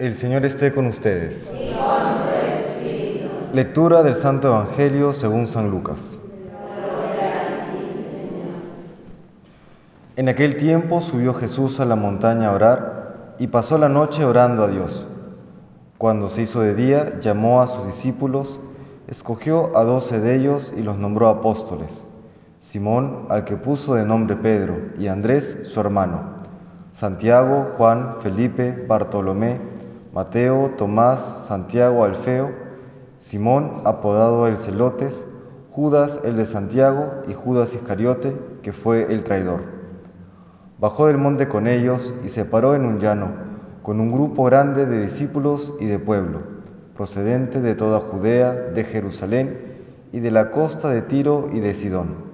El Señor esté con ustedes. Lectura del Santo Evangelio según San Lucas. En aquel tiempo subió Jesús a la montaña a orar y pasó la noche orando a Dios. Cuando se hizo de día, llamó a sus discípulos, escogió a doce de ellos y los nombró apóstoles. Simón, al que puso de nombre Pedro, y Andrés, su hermano, Santiago, Juan, Felipe, Bartolomé, Mateo, Tomás, Santiago Alfeo, Simón, apodado el Celotes, Judas el de Santiago y Judas Iscariote, que fue el traidor. Bajó del monte con ellos y se paró en un llano, con un grupo grande de discípulos y de pueblo, procedente de toda Judea, de Jerusalén y de la costa de Tiro y de Sidón.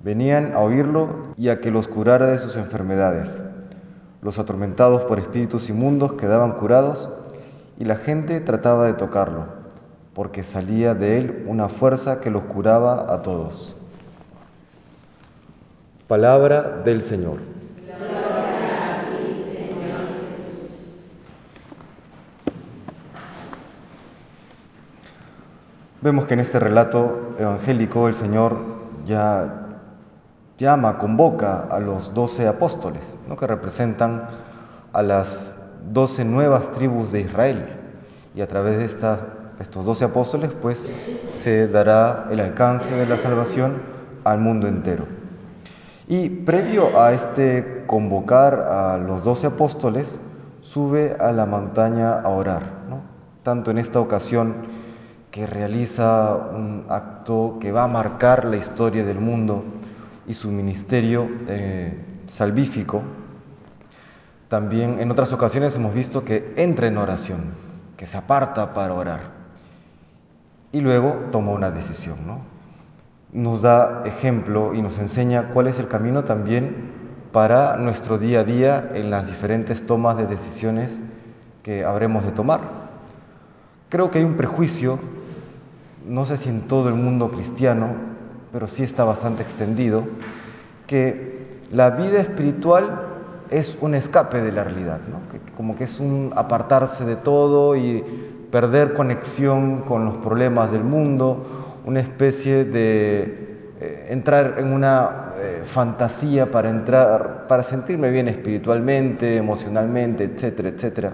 Venían a oírlo y a que los curara de sus enfermedades. Los atormentados por espíritus inmundos quedaban curados y la gente trataba de tocarlo, porque salía de él una fuerza que los curaba a todos. Palabra del Señor. Vemos que en este relato evangélico el Señor ya llama, convoca a los doce apóstoles, ¿no? que representan a las doce nuevas tribus de Israel. Y a través de estos doce apóstoles, pues, se dará el alcance de la salvación al mundo entero. Y previo a este convocar a los doce apóstoles, sube a la montaña a orar, ¿no? tanto en esta ocasión que realiza un acto que va a marcar la historia del mundo, y su ministerio eh, salvífico, también en otras ocasiones hemos visto que entra en oración, que se aparta para orar y luego toma una decisión. ¿no? Nos da ejemplo y nos enseña cuál es el camino también para nuestro día a día en las diferentes tomas de decisiones que habremos de tomar. Creo que hay un prejuicio, no sé si en todo el mundo cristiano, pero sí está bastante extendido, que la vida espiritual es un escape de la realidad, como que es un apartarse de todo y perder conexión con los problemas del mundo, una especie de eh, entrar en una eh, fantasía para entrar, para sentirme bien espiritualmente, emocionalmente, etcétera, etcétera.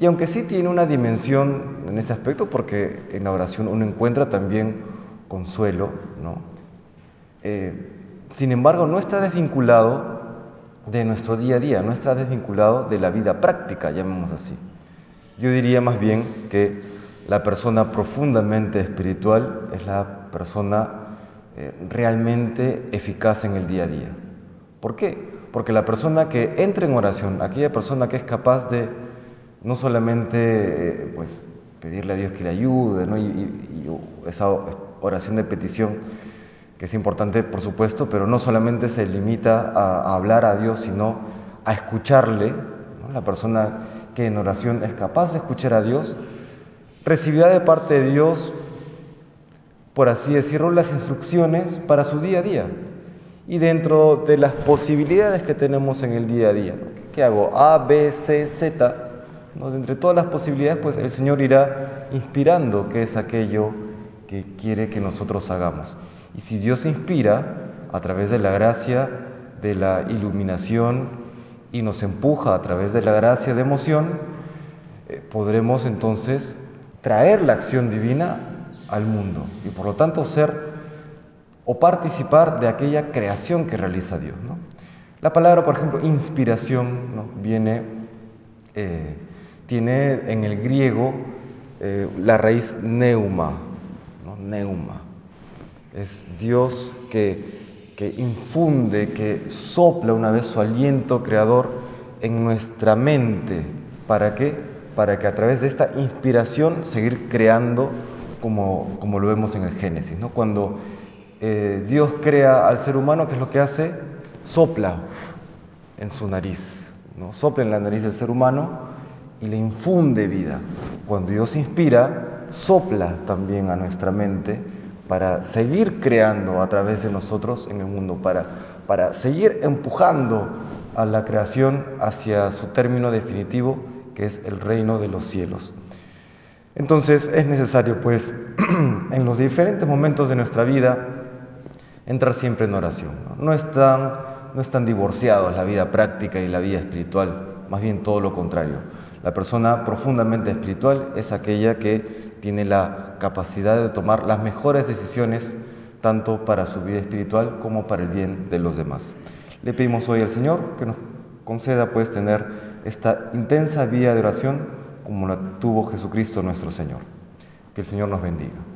Y aunque sí tiene una dimensión en este aspecto, porque en la oración uno encuentra también consuelo, ¿no? Eh, sin embargo, no está desvinculado de nuestro día a día, no está desvinculado de la vida práctica, llamemos así. Yo diría más bien que la persona profundamente espiritual es la persona eh, realmente eficaz en el día a día. ¿Por qué? Porque la persona que entra en oración, aquella persona que es capaz de no solamente eh, pues, pedirle a Dios que le ayude, ¿no? y esa oración de petición, que es importante, por supuesto, pero no solamente se limita a, hablar a Dios, sino a escucharle. La persona que en oración es capaz de escuchar a Dios, recibirá de parte de Dios, por así decirlo, las instrucciones para su día a día. Y dentro de las posibilidades que tenemos en el día a día, ¿qué hago? A, B, C, Z. ¿no? Entre todas las posibilidades, pues el Señor irá inspirando qué es aquello que quiere que nosotros hagamos. Y si Dios inspira a través de la gracia de la iluminación y nos empuja a través de la gracia de emoción, eh, podremos entonces traer la acción divina al mundo y por lo tanto ser o participar de aquella creación que realiza Dios. La palabra, por ejemplo, inspiración, eh, tiene en el griego eh, la raíz neuma, neuma. Es Dios que, que infunde, que sopla una vez su aliento creador en nuestra mente. ¿Para qué? Para que a través de esta inspiración seguir creando como, como lo vemos en el Génesis. ¿no? Cuando eh, Dios crea al ser humano, ¿qué es lo que hace? Sopla en su nariz, ¿no? sopla en la nariz del ser humano y le infunde vida. Cuando Dios inspira, sopla también a nuestra mente para seguir creando a través de nosotros en el mundo, para, para seguir empujando a la creación hacia su término definitivo, que es el reino de los cielos. Entonces es necesario, pues, en los diferentes momentos de nuestra vida, entrar siempre en oración. No, están, no están divorciados la vida práctica y la vida espiritual, más bien todo lo contrario. La persona profundamente espiritual es aquella que tiene la capacidad de tomar las mejores decisiones tanto para su vida espiritual como para el bien de los demás. Le pedimos hoy al Señor que nos conceda pues tener esta intensa vida de oración como la tuvo Jesucristo nuestro Señor. Que el Señor nos bendiga.